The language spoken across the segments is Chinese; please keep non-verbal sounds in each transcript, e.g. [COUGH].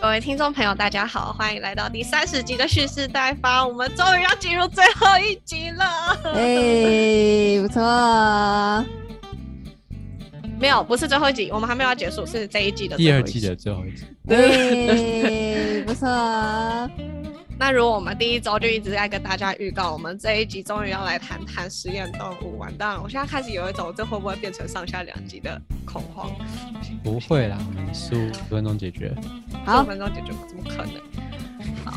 各位听众朋友，大家好，欢迎来到第三十集的蓄势待发，我们终于要进入最后一集了。哎，不错，没有，不是最后一集，我们还没有要结束，是这一季的第二最后一集。季的最后一集，对，[LAUGHS] 不错，那如果我们第一周就一直在跟大家预告，我们这一集终于要来谈谈实验动物，完蛋了！我现在开始有一种这会不会变成上下两集的恐慌。不会啦，我们十五分钟解决。十好五，分钟解决吗？怎么可能？好，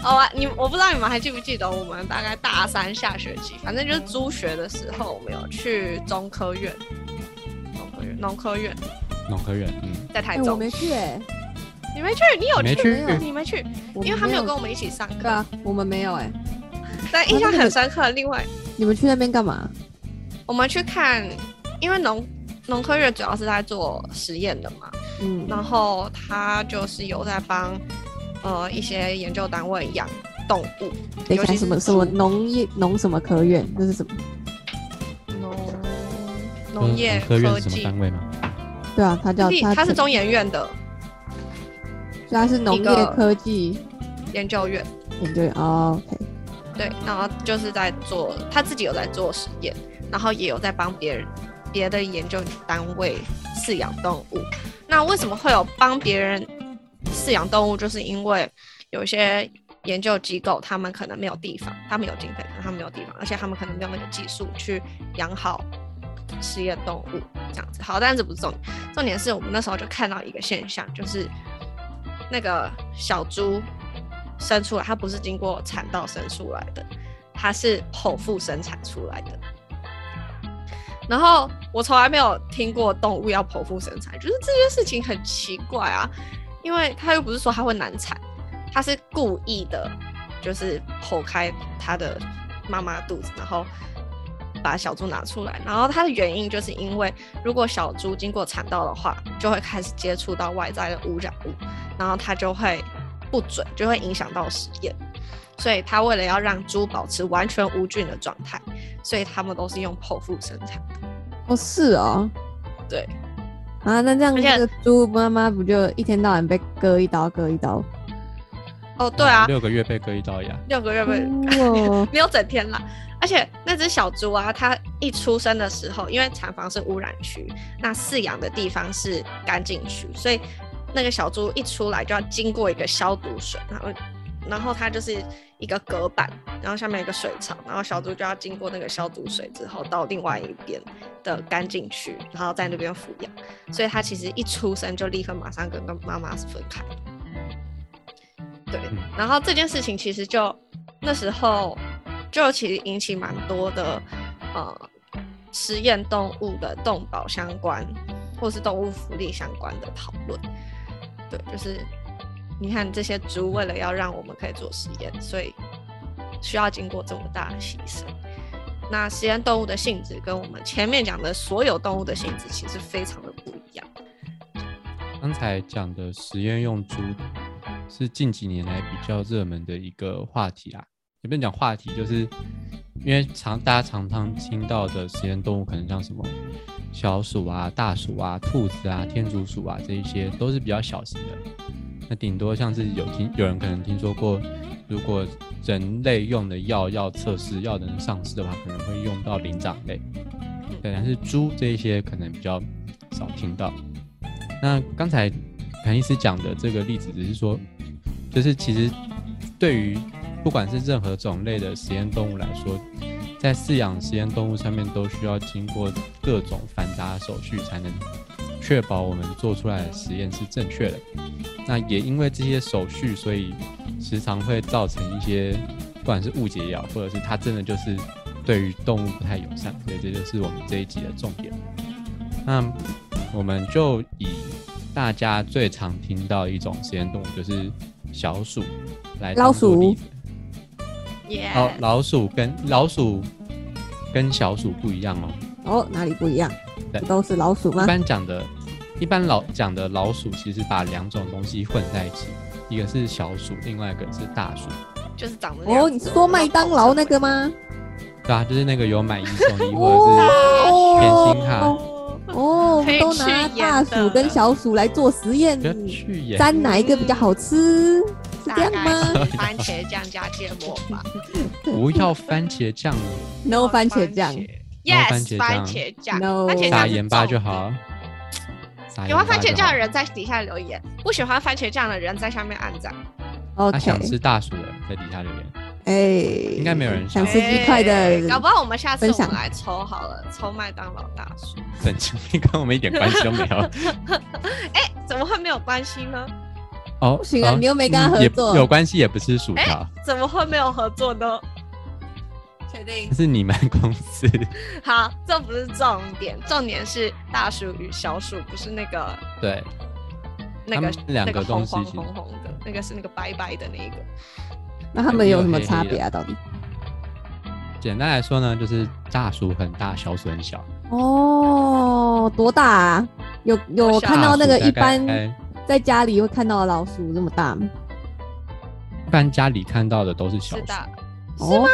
[LAUGHS] 好啊，你我不知道你们还记不记得，我们大概大三下学期，反正就是租学的时候，我们有去中科院，农科院，农科院农科院，嗯，在台中。没去，哎，你没去？你有没去？你没去？因为他没有跟我们一起上课。对啊，我们没有，哎，但印象很深刻。另外，你们去那边干嘛？我们去看，因为农农科院主要是在做实验的嘛，嗯，然后他就是有在帮呃一些研究单位养动物，等一下，尤其什么什么农业农什么科院？这是什么？农农业科院什么单位吗？对啊，他叫他他是中研院的所以他是农业科技研究院，研究院哦，OK，对，然后就是在做他自己有在做实验，然后也有在帮别人别的研究单位饲养动物。那为什么会有帮别人饲养动物？就是因为有一些研究机构，他们可能没有地方，他们有经费，可是他们没有地方，而且他们可能没有那个技术去养好实验动物这样子。好，但是这不是重点，重点是我们那时候就看到一个现象，就是那个小猪生出来，它不是经过产道生出来的，它是剖腹生产出来的。然后我从来没有听过动物要剖腹生产，就是这件事情很奇怪啊，因为它又不是说它会难产，它是故意的，就是剖开它的妈妈肚子，然后把小猪拿出来。然后它的原因就是因为如果小猪经过产道的话，就会开始接触到外在的污染物，然后它就会不准，就会影响到实验。所以它为了要让猪保持完全无菌的状态，所以他们都是用剖腹生产的。哦是哦，对，啊，那这样这个猪妈妈不就一天到晚被割一刀割一刀？哦，对啊，六个月被割一刀牙，六个月被哦，[LAUGHS] 没有整天啦。而且那只小猪啊，它一出生的时候，因为产房是污染区，那饲养的地方是干净区，所以那个小猪一出来就要经过一个消毒水，然后然后它就是一个隔板，然后下面有一个水槽，然后小猪就要经过那个消毒水之后到另外一边的干净区，然后在那边抚养，所以它其实一出生就立刻马上跟跟妈妈是分开的。对，嗯然后这件事情其实就那时候就其实引起蛮多的呃实验动物的动保相关或是动物福利相关的讨论。对，就是你看这些猪为了要让我们可以做实验，所以需要经过这么大的牺牲。那实验动物的性质跟我们前面讲的所有动物的性质其实非常的不一样。刚才讲的实验用猪是近几年来比较热门的一个话题啊，也不能讲话题，就是因为常大家常常听到的实验动物，可能像什么小鼠啊、大鼠啊、兔子啊、天竺鼠啊这一些，都是比较小型的。那顶多像是有听有人可能听说过，如果人类用的药要测试要能上市的话，可能会用到灵长类。对，但是猪这一些可能比较少听到。那刚才谭医师讲的这个例子，只是说，就是其实对于不管是任何种类的实验动物来说，在饲养实验动物上面都需要经过各种繁杂的手续，才能确保我们做出来的实验是正确的。那也因为这些手续，所以时常会造成一些不管是误解也好，或者是它真的就是对于动物不太友善，所以这就是我们这一集的重点。那我们就以大家最常听到一种实验动物，就是小鼠来老鼠做例子。耶、老老鼠跟老鼠跟小鼠不一样哦。哦，哪里不一样？对都是老鼠吗一？般讲的，一般老讲的老鼠，其实把两种东西混在一起，一个是小鼠，另外一个是大鼠。就是长得哦，你是说麦当劳那个？吗？对啊，就是那个有买一送一 [LAUGHS] 或者是哦甜心卡哦，都拿大鼠跟小鼠来做实验。沾哪一个比较好吃？是这样吗番茄酱加芥末吧。[LAUGHS] 不要 [LAUGHS] 番茄酱，？No 番茄酱 Yes，番茄酱番茄酱 No 番茄酱盐巴就好。喜欢番茄酱的人在底下留言，不喜欢番茄酱的人在下面按赞。他想吃大鼠的人在底下留言。哎，应该没有人想想吃鸡块的哎搞不好我们下次分享我们来抽好了，抽麦当劳大叔。神经病，跟我们一点关系都没有。[LAUGHS] 哎，怎么会没有关系呢？哦，不行啊哦你又没跟他合作有关系也不是薯条，怎么会没有合作呢？确定这？是你们公司。[LAUGHS] 好，这不是重点，重点是大薯与小鼠，不是那个对，那个他们两个东西红红的，那个是那个白白的那个。那他们有什么差别啊？到底？简单来说呢，就是大鼠很大，小鼠很小。哦，多大啊？有有看到那个一般在家里会看到的老鼠这么大吗？一般家里看到的都是小鼠，是大哦，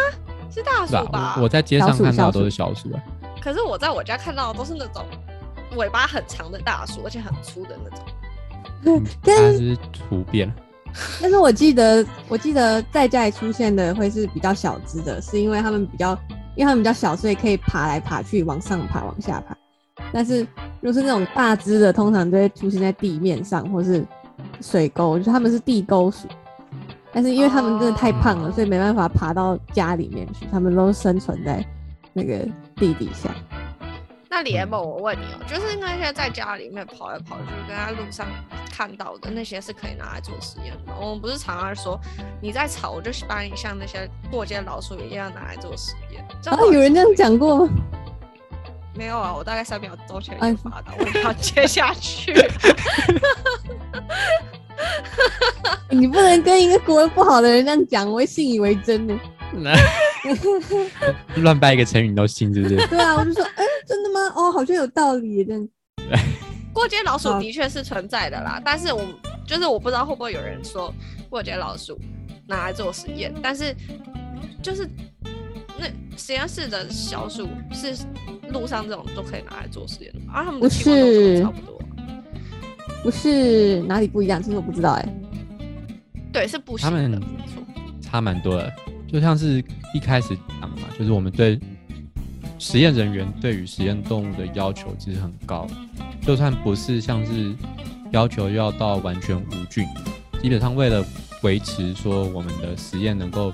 是大鼠吧？我我在街上看到的都是小小薯啊。可是我在我家看到的都是那种尾巴很长的大鼠，而且很粗的那种。[LAUGHS] 嗯但它是突变，[LAUGHS] 但是我记得，我记得在家里出现的会是比较小只的，是因为它们比较，因为它们比较小，所以可以爬来爬去，往上爬，往下爬。但是如果是那种大只的，通常都会出现在地面上或是水沟，就是他们是地沟鼠。但是因为他们真的太胖了，所以没办法爬到家里面去，他们都生存在那个地底下。那李 M，嗯我问你哦、就是那些在家里面跑来跑去，跟在路上看到的那些是可以拿来做实验的吗？我们不是常常说你在吵，我就把你像那些过街老鼠一样拿来做实验。这啊，有人这样讲过吗？[LAUGHS] 没有啊？我大概三秒钟前哎就发到，我要接下去。[LAUGHS] 你不能跟一个国文不好的人这样讲，我会信以为真的。[LAUGHS] [LAUGHS] 乱掰一个成语你都信，是不是？对啊，我就说，哎、真的吗？哦，好像有道理这样。[LAUGHS] 过街老鼠的确是存在的啦，但是我就是我不知道会不会有人说过街老鼠拿来做实验，但是就是那实验室的小鼠是路上这种都可以拿来做实验的吗？啊、他们的不是差不多，不是哪里不一样？其实我不知道哎、对，是不行他们的，没错。差蛮多的。就像是一开始讲嘛，就是我们对实验人员对于实验动物的要求其实很高，就算不是像是要求要到完全无菌，基本上为了维持说我们的实验能够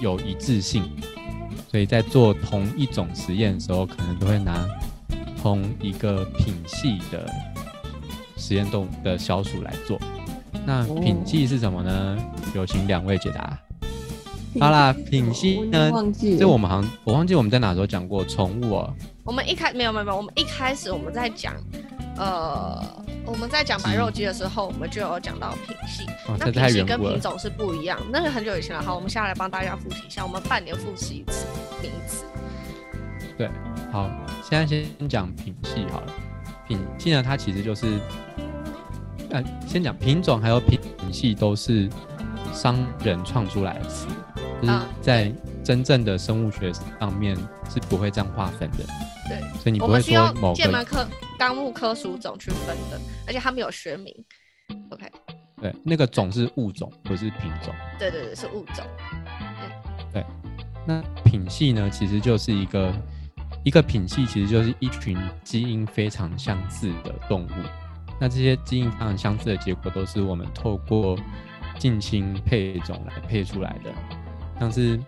有一致性，所以在做同一种实验的时候，可能都会拿同一个品系的实验动物的小鼠来做。那品系是什么呢？有请两位解答。好啦，品系呢？忘记了。这我们好像我忘记我们在哪时候讲过宠物哦。我们一开没有没有没有，我们一开始我们在讲，呃，我们在讲白肉鸡的时候，我们就有讲到品系。哦，那品系跟。品种是不一样，那是很久以前了。好，我们下来帮大家复习一下，我们半年复习一次名词。对，好，现在先讲品系好了。品系呢，它其实就是，呃，先讲品种还有品系都是商人创出来的词，就是嗯在真正的生物学上面是不会这样划分的。对，所以你不会说某个门科纲目科属种去分的，而且他们有学名。OK，对那个种是物种，不是品种。对对对，是物种。对那品系呢，其实就是一个一个品系，其实就是一群基因非常相似的动物。那这些基因非常相似的结果，都是我们透过近亲配种来配出来的。像是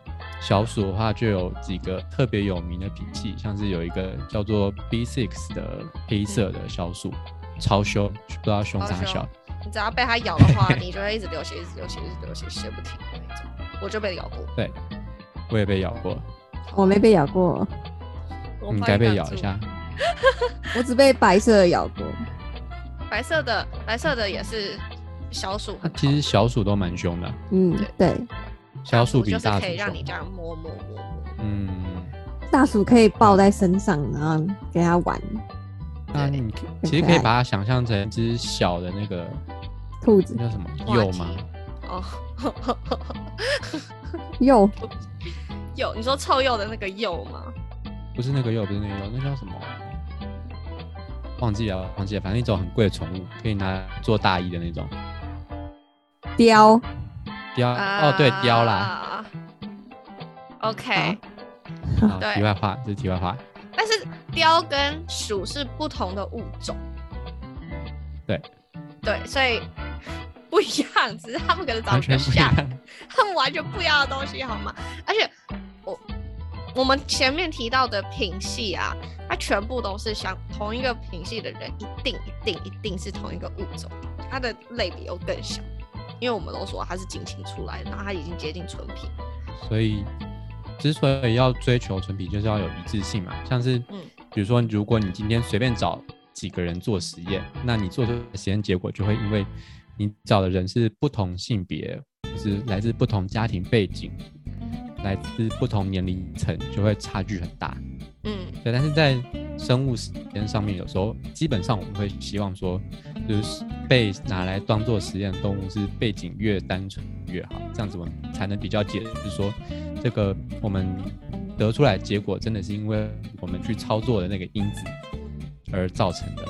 小鼠的话，就有几个特别有名的品系，像是有一个叫做 B6 的黑色的小鼠，超凶，不知道凶啥小。你只要被它咬的话，你就会一直流血，一直流血，一直流血，血不停的那种。我就被咬过，对，我也被咬过，我没被咬过，你该被咬一下。[LAUGHS] 我只被白色的咬过。白色的，白色的也是小鼠，它其实小鼠都蛮凶的，嗯，对，小鼠比大鼠凶可以让你。这样摸摸摸摸。嗯，大鼠可以抱在身上，然后给它玩。那你其实可以把它想象成一只小的那个兔子那叫什么鼬吗？哦，[LAUGHS] 鼬鼬，你说臭鼬的那个鼬吗？不是那个鼬，不是那个鼬，那叫什么？忘记了忘记了，反正一种很贵的宠物，可以拿来做大衣的那种雕，雕。哦，对，雕啦。OK，好，[LAUGHS] 对题外话，这是题外话。但是雕跟鼠是不同的物种。对。对，所以不一样，只是他们可能长得像。全不一样。他们完全不一样的东西，好吗？而且我我们前面提到的品系啊，它全部都是相同一个品系的人，一定一定一定是同一个物种，它的类比又更小，因为我们都说它是近亲出来的，然后它已经接近纯品。所以，之所以要追求纯品，就是要有一致性嘛。像是，嗯比如说，如果你今天随便找几个人做实验，那你做出的实验结果就会因为你找的人是不同性别，就是来自不同家庭背景，来自不同年龄层，就会差距很大。嗯对，但是在生物实验上面，有时候基本上我们会希望说，就是被拿来当做实验动物是背景越单纯越好，这样子我们才能比较解释说，这个我们得出来结果真的是因为我们去操作的那个因子而造成的。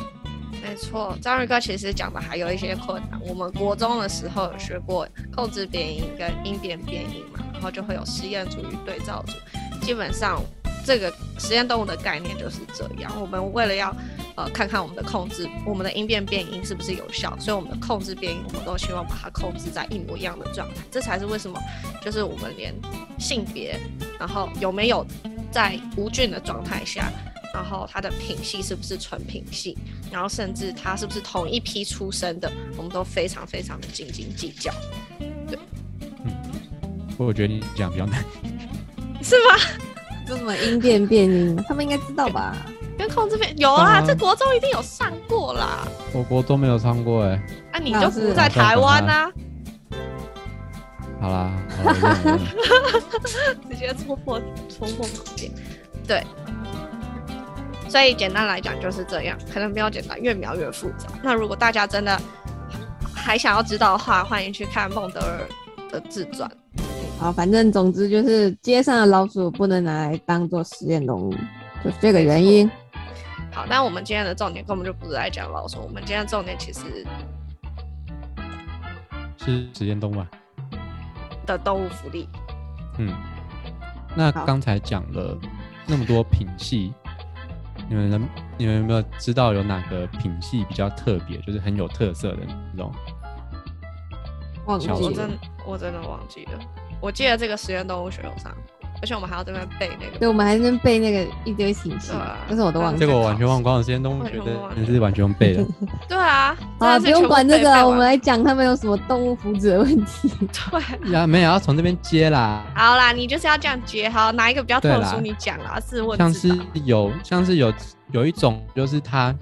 没错，章鱼哥其实讲的还有一些困难。我们国中的时候有学过控制变音跟因变变音嘛，然后就会有实验组与对照组。基本上这个实验动物的概念就是这样。我们为了要呃看看我们的控制，我们的因变变音是不是有效，所以我们的控制变音我们都希望把它控制在一模一样的状态。这才是为什么就是我们连性别，然后有没有在无菌的状态下。然后它的品系是不是纯品系，然后甚至它是不是同一批出生的，我们都非常非常的斤斤计较，对，嗯我觉得你讲比较难，是吗？就什么音变变音，[LAUGHS] 他们应该知道吧？跟控制片有啊，嗯这国中一定有上过啦。我国都没有上过哎。啊，你就不在台湾啊，好啦，[LAUGHS] 直接戳破戳破盲点。对，所以简单来讲就是这样，可能没有简单，越描越复杂。那如果大家真的还想要知道的话，欢迎去看孟德尔的自传。好，反正总之就是街上的老鼠不能拿来当做实验动物，就是这个原因。好，那我们今天的重点根本就不是在讲老鼠，我们今天的重点其实是实验动物啊。的动物福利。嗯，那刚才讲了那么多品系，你们能你们有没有知道有哪个品系比较特别，就是很有特色的那种？忘记我真，我真的忘记了，我记得这个实验动物学有上过，而且我们还要这边背那个对，个。我们还在那边背那个一堆形式对啊，但是我都忘记这了。个我完全忘光了，实验动物学的真是完全用背的。[LAUGHS] 对啊，好了，真的是不用管这个了，我们来讲他们有什么动物福祉的问题。[LAUGHS] 对。呀，没有要从这边接啦。好啦，你就是要这样接好，哪一个比较特殊？你讲啦，是问像是有像是有有一种，就是它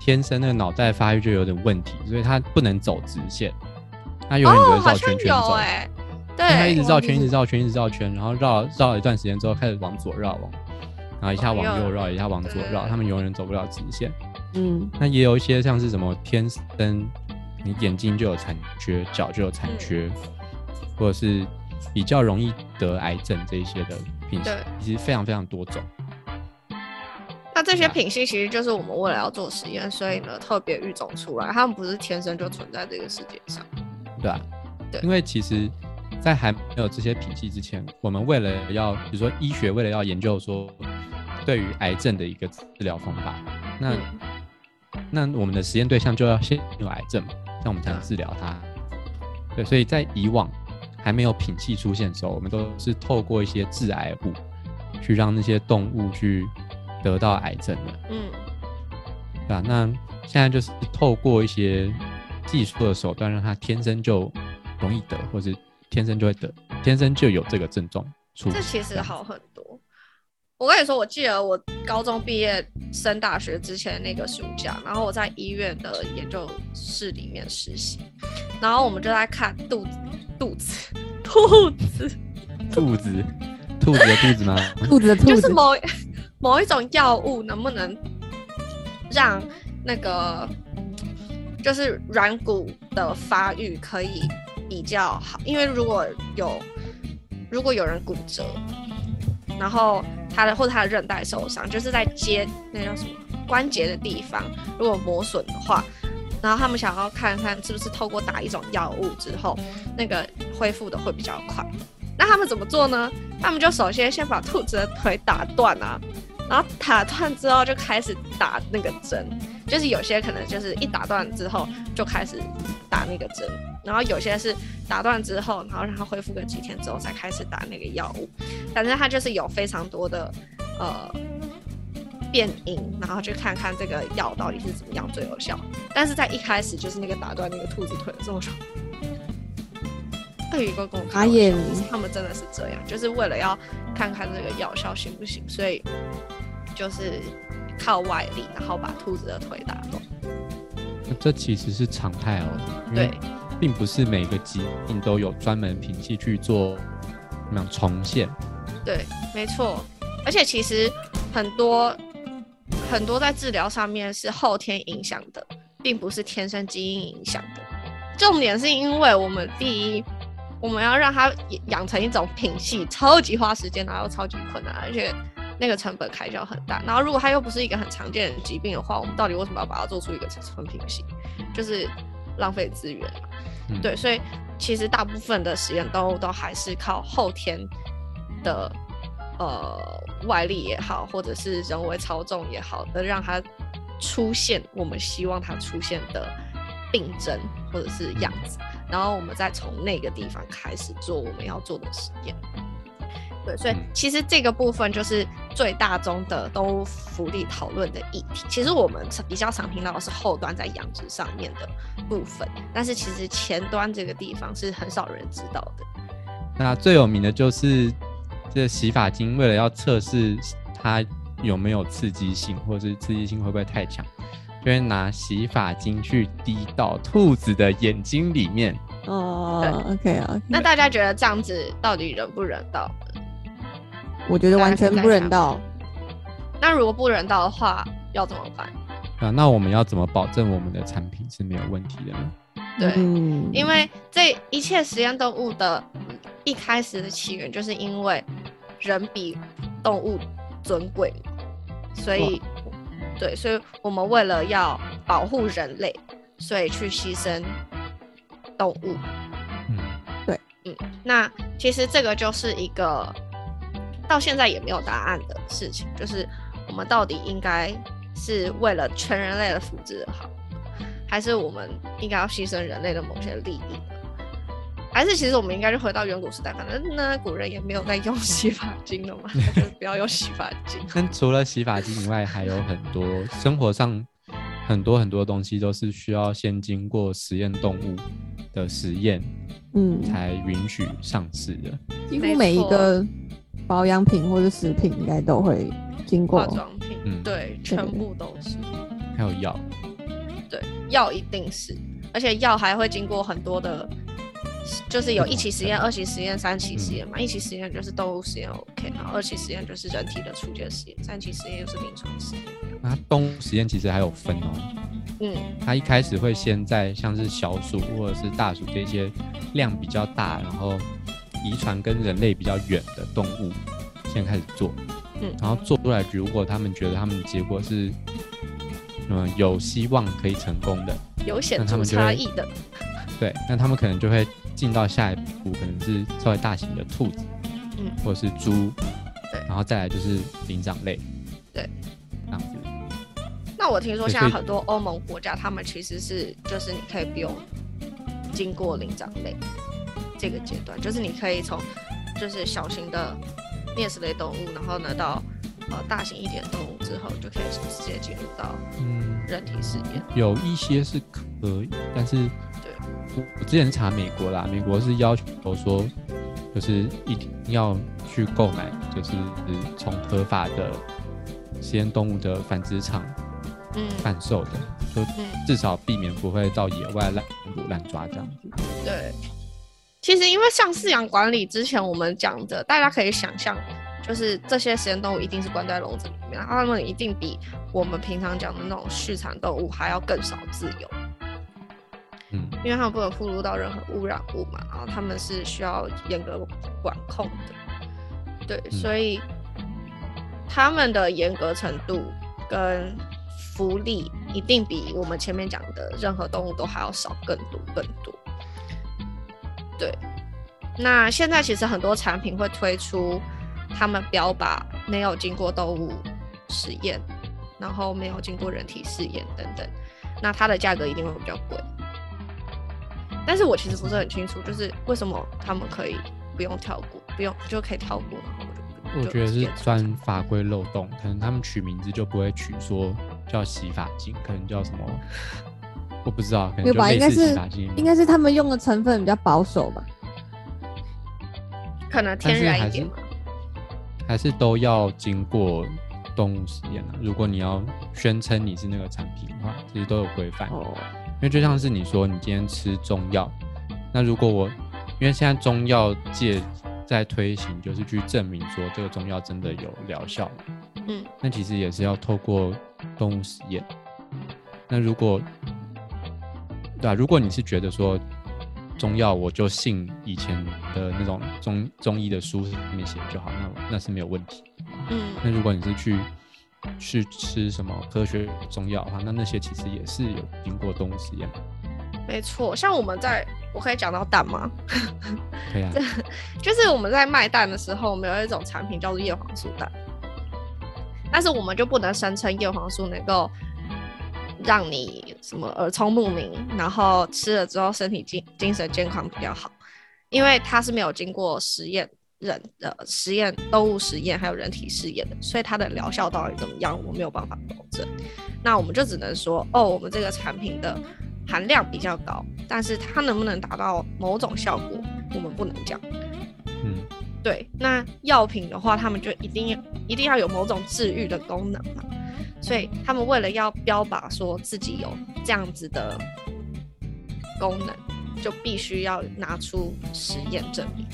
天生那个脑袋发育就有点问题，所以它不能走直线，它永远只哦，会绕好像有圈圈走。哎、对因为它一直，绕圈，一直绕圈，一直绕圈，然后绕绕了一段时间之后，开始往左绕，往，然后一下往右绕，一下往左绕，对他们永远走不了直线。嗯，那也有一些像是什么天生你眼睛就有残缺，脚就有残缺，或者是比较容易得癌症这一些的品系，其实非常非常多种。那这些品系其实就是我们为了要做实验，所以呢特别育种出来，他们不是天生就存在这个世界上。对啊，对因为其实，在还没有这些品系之前，我们为了要，比如说医学为了要研究说对于癌症的一个治疗方法，那、嗯那我们的实验对象就要先有癌症嘛，这样我们才能治疗它。对，所以在以往还没有品系出现的时候，我们都是透过一些致癌物，去让那些动物去得到癌症的。嗯，对吧、那现在就是透过一些技术的手段，让它天生就容易得，或是天生就会得，天生就有这个症状出。这其实好很多。我跟你说，我记得我高中毕业升大学之前那个暑假，然后我在医院的研究室里面实习，然后我们就在看肚子、肚子、兔子，兔子，兔子的兔子吗？[LAUGHS] 兔子的兔子，就是某某一种药物能不能让那个就是软骨的发育可以比较好，因为如果有如果有人骨折，然后他的或者他的韧带受伤，就是在接那叫什么关节的地方如果磨损的话，然后他们想要看看是不是透过打一种药物之后，那个恢复的会比较快。那他们怎么做呢？他们就首先先把兔子的腿打断啊，然后打断之后就开始打那个针，就是有些可能就是一打断之后就开始打那个针，然后有些是打断之后，然后让它恢复个几天之后才开始打那个药物。反正它就是有非常多的呃变因，然后去看看这个药到底是怎么样最有效。但是在一开始就是那个打断那个兔子腿的时候，我说。鳄鱼哥跟我开玩笑他们真的是这样，就是为了要看看这个药效行不行，所以就是靠外力，然后把兔子的腿打断。这其实是常态哦，对并不是每个疾病都有专门品系去做那样重现。对，没错。而且其实很多很多在治疗上面是后天影响的，并不是天生基因影响的。重点是因为我们第一，我们要让它养成一种品系，超级花时间，然后超级困难，而且那个成本开销很大。然后如果它又不是一个很常见的疾病的话，我们到底为什么要把它做出一个纯品系？就是浪费资源。对，所以其实大部分的实验都都还是靠后天的呃外力也好，或者是人为操纵也好的，让它出现我们希望它出现的病症或者是样子，然后我们再从那个地方开始做我们要做的实验。对，所以嗯其实这个部分就是最大宗的动物福利讨论的议题。其实我们比较常听到的是后端在养殖上面的部分，但是其实前端这个地方是很少人知道的。那最有名的就是这洗发精，为了要测试它有没有刺激性，或者是刺激性会不会太强，就会拿洗发精去滴到兔子的眼睛里面。哦，OK 啊，那大家觉得这样子到底人不人道呢？我觉得完全不人道。那如果不人道的话，要怎么办？啊，那我们要怎么保证我们的产品是没有问题的呢？对，嗯，因为这一切实验动物的一开始的起源，就是因为人比动物尊贵，所以对，所以我们为了要保护人类，所以去牺牲动物。嗯，对嗯，那其实这个就是一个到现在也没有答案的事情，就是我们到底应该是为了全人类的福祉好，还是我们应该要牺牲人类的某些利益呢？还是其实我们应该就回到远古时代，反正呢古人也没有在用 [LAUGHS] 洗发精了嘛，那就不要用洗发精。[LAUGHS] 那除了洗发精以外，还有很多生活上很多很多东西都是需要先经过实验动物的实验嗯，才允许上市的。几乎每一个保养品或者食品应该都会经过化妆品，嗯对，全部都是。还有药，对，药一定是，而且药还会经过很多的，就是有一期实验、二期实验、三期实验嘛。一期实验就是动物实验 OK，然后二期实验就是人体的初阶实验，三期实验又是临床实验。那动物实验其实还有分哦。嗯，它一开始会先在像是小鼠或者是大鼠这些量比较大，然后遗传跟人类比较远的动物先开始做，嗯。然后做出来，如果他们觉得他们的结果是嗯有希望可以成功的，有显著差异的。对，那他们可能就会进到下一步，可能是稍微大型的兔子，嗯。或者是猪，对。然后再来就是灵长类，对，这样子，那我听说现在很多欧盟国家，他们其实是就是你可以不用经过灵长类这个阶段，就是你可以从就是小型的啮齿类动物，然后呢到呃大型一点动物之后，就可以直接进入到嗯，人体实验。有一些是可以，但是对我我之前查美国啦，美国是要求说，就是一定要去购买，就是从合法的实验动物的繁殖场嗯贩售的，就嗯，至少避免不会到野外滥捕滥抓这样子。对。其实因为像饲养管理之前我们讲的，大家可以想象，就是这些实验动物一定是关在笼子里面，然后它们一定比我们平常讲的那种畜产动物还要更少自由。嗯，因为它们不能附入到任何污染物嘛，然后他们是需要严格管控的，对，嗯所以他们的严格程度跟福利一定比我们前面讲的任何动物都还要少更多更多。对，那现在其实很多产品会推出，他们标靶没有经过动物实验，然后没有经过人体试验等等，那它的价格一定会比较贵。但是我其实不是很清楚，就是为什么他们可以不用跳过，不用就可以跳过，然后我就我觉得是钻法规漏洞，可能他们取名字就不会取说叫洗发精，可能叫什么，我不知道，可没有吧？应该是应该是他们用的成分比较保守吧？可能天然一点嘛。还是都要经过动物实验啊。如果你要宣称你是那个产品的话，其实都有规范。哦，因为就像是你说，你今天吃中药，那如果我因为现在中药界在推行，就是去证明说这个中药真的有疗效嘛，嗯，那其实也是要透过动物实验。那如果对啊，如果你是觉得说中药我就信以前的那种中中医的书上面写就好，那那是没有问题。嗯那如果你是去去吃什么科学中药的话，那那些其实也是有经过动物实验的。没错。像我们在，我可以讲到蛋吗？可以啊，[LAUGHS] 就是我们在卖蛋的时候，我们有一种产品叫做叶黄素蛋，但是我们就不能声称叶黄素能够让你什么耳聪目明，然后吃了之后身体精精神健康比较好，因为它是没有经过实验人的实验、动物实验还有人体试验的，所以它的疗效到底怎么样，我没有办法保证。那我们就只能说，哦，我们这个产品的含量比较高，但是它能不能达到某种效果，我们不能讲。嗯，对，那药品的话，他们就一定一定要有某种治愈的功能嘛，所以他们为了要标榜说自己有这样子的功能，就必须要拿出实验证明。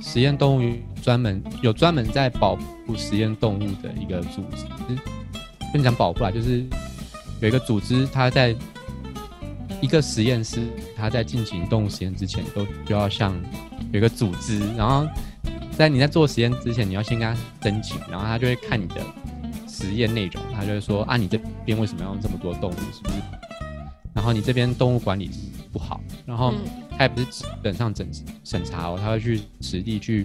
实验动物专门有专门在保护实验动物的一个组织，跟你讲保护啊，就是有一个组织，它在一个实验室，它在进行动物实验之前，都就要向有一个组织，然后在你在做实验之前，你要先跟他申请，然后他就会看你的实验内容，他就会说啊，你这边为什么要用这么多动物，是不是？然后你这边动物管理不好，然后嗯。他也不是只等上整审查哦，他会去实地去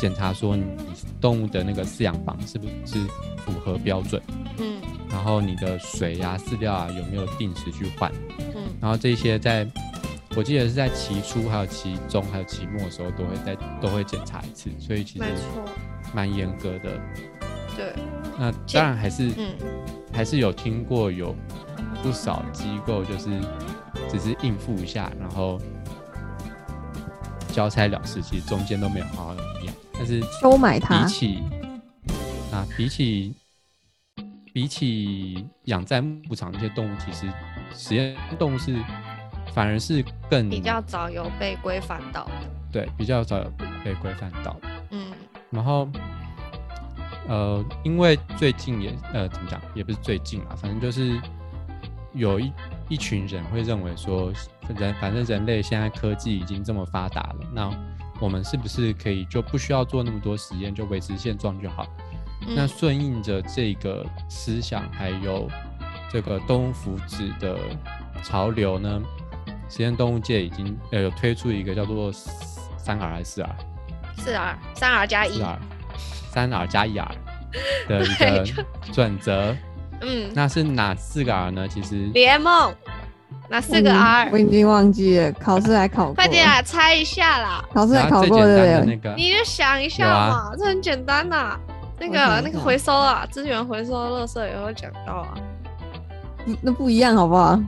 检查说你动物的那个饲养房是不是符合标准，嗯。然后你的水呀、饲料啊有没有定时去换，嗯。然后这些在我记得是在期初、还有期中、还有期末的时候都会在都会检查一次，所以其实蛮严格的。对，那当然还是嗯还是有听过有不少机构就是只是应付一下，然后交差了事，其实中间都没有好好养。但是收买它比起啊，比起比起养在牧场那些动物，其实实验动物是反而是更比较早有被规范到的。对比较早有被规范到的。嗯然后，呃，因为最近也呃怎么讲，也不是最近啊，反正就是有一一群人会认为说，人反正人类现在科技已经这么发达了，那我们是不是可以就不需要做那么多实验，就维持现状就好？那嗯顺应着这个思想，还有这个动物福祉的潮流呢，实验动物界已经呃有推出一个叫做三 R 还是四 R？四 R，，三 R 加一三 R 加一 R [LAUGHS] 的一个准则。嗯，那是哪四个 R 呢？其实联盟哪四个嗯 R，我已经忘记了，考试还考过，快点来，猜一下啦！考试还考过的对不对？那个，你就想一下嘛，这很简单呐。那个那个回收啊，资源回收、垃圾也会讲到啊，不那不一样好不好？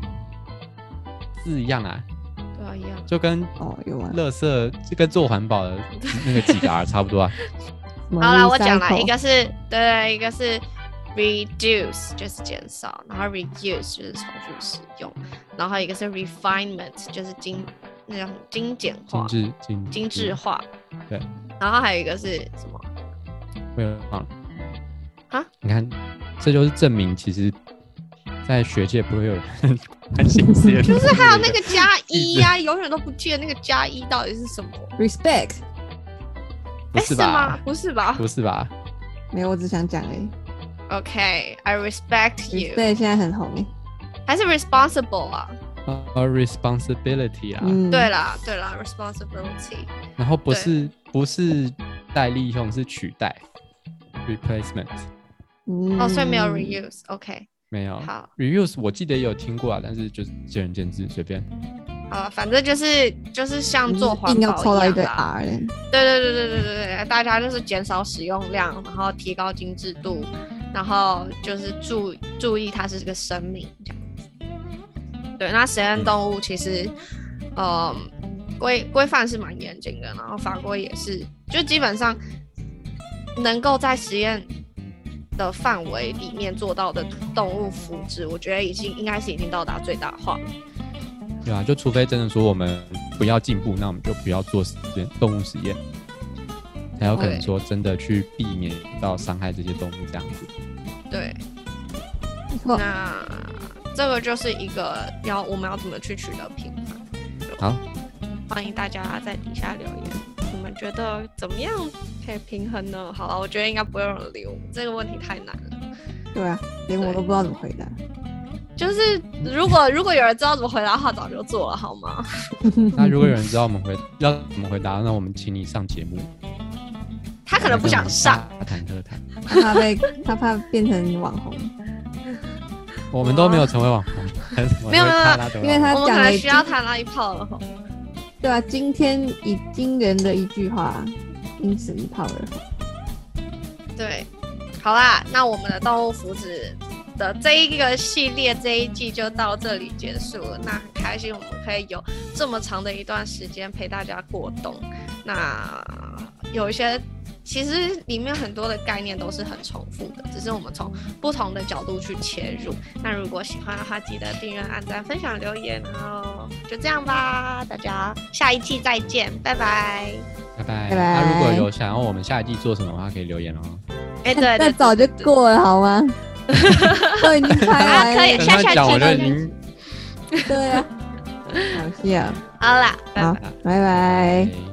字一样啊，对啊，一样。就跟哦，有啊。垃圾就跟做环保的那个几个 R 差不多啊。[LAUGHS] 什么好啦，我讲了一个是对，一个是 reduce 就是减少，然后 reuse 就是重复使用，然后一个是 refinement 就是精那种精简化、精致精精致化，对，然后还有一个是什么？没有忘了啊。你看，这就是证明，其实，在学界不会有人 [LAUGHS] 关心实验。就是还有那个加一呀，永远都不记得那个加一到底是什么？respect 是吗？不是吧？不是吧？没有，我只想讲哎，OK，I respect you，对，现在很红诶。还是 responsible 啊？呃，responsibility 啊，嗯，对啦，对啦，responsibility。然后不是不是代利用，是取代 replacement，嗯哦，所以没有 reuse。OK，没有好，reuse 我记得也有听过啊，但是就是见仁见智，随便。好，反正就是就是像做环保一样。对对对对对对对，大家就是减少使用量，然后提高精致度，然后就是注注意它是个生命这样子。对，那实验动物其实，嗯，规规范是蛮严谨的，然后法规也是，就基本上能够在实验的范围里面做到的动物福祉，我觉得已经应该是已经到达最大化。对啊，就除非真的说我们不要进步，那我们就不要做实验动物实验，才有可能说真的去避免到伤害这些动物这样子。对，那这个就是一个要我们要怎么去取得平衡。好，欢迎大家在底下留言，你们觉得怎么样可以平衡呢？好了，我觉得应该不会有人理我，这个问题太难了。对啊，连我都不知道怎么回答。就是如果如果有人知道怎么回答的话，早就做了好吗？[LAUGHS] 那如果有人知道我们回要怎么回答，那我们请你上节目。他可能不想上，大谈特谈。他怕被他怕变成网红，我们都没有成为网红，[LAUGHS] 没有没有因为他讲了需要谈那一炮了吼。对啊，今天以惊人的一句话，因此一炮而红。对，好啦，那我们的动物福祉的这一个系列这一季就到这里结束了。那很开心我们可以有这么长的一段时间陪大家过冬。那有一些其实里面很多的概念都是很重复的，只是我们从不同的角度去切入。那如果喜欢的话，记得订阅、按赞、分享、留言哦。就这样吧，大家下一季再见，拜拜。拜拜。拜拜那如果有想要我们下一季做什么的话，可以留言哦。哎、对对 [LAUGHS] 那早就过了好吗？[LAUGHS] 都已经拍啊可以完了。跟下下他讲，我就集再见已经对啊，[LAUGHS] 好笑，好啦，拜好拜。，拜拜。拜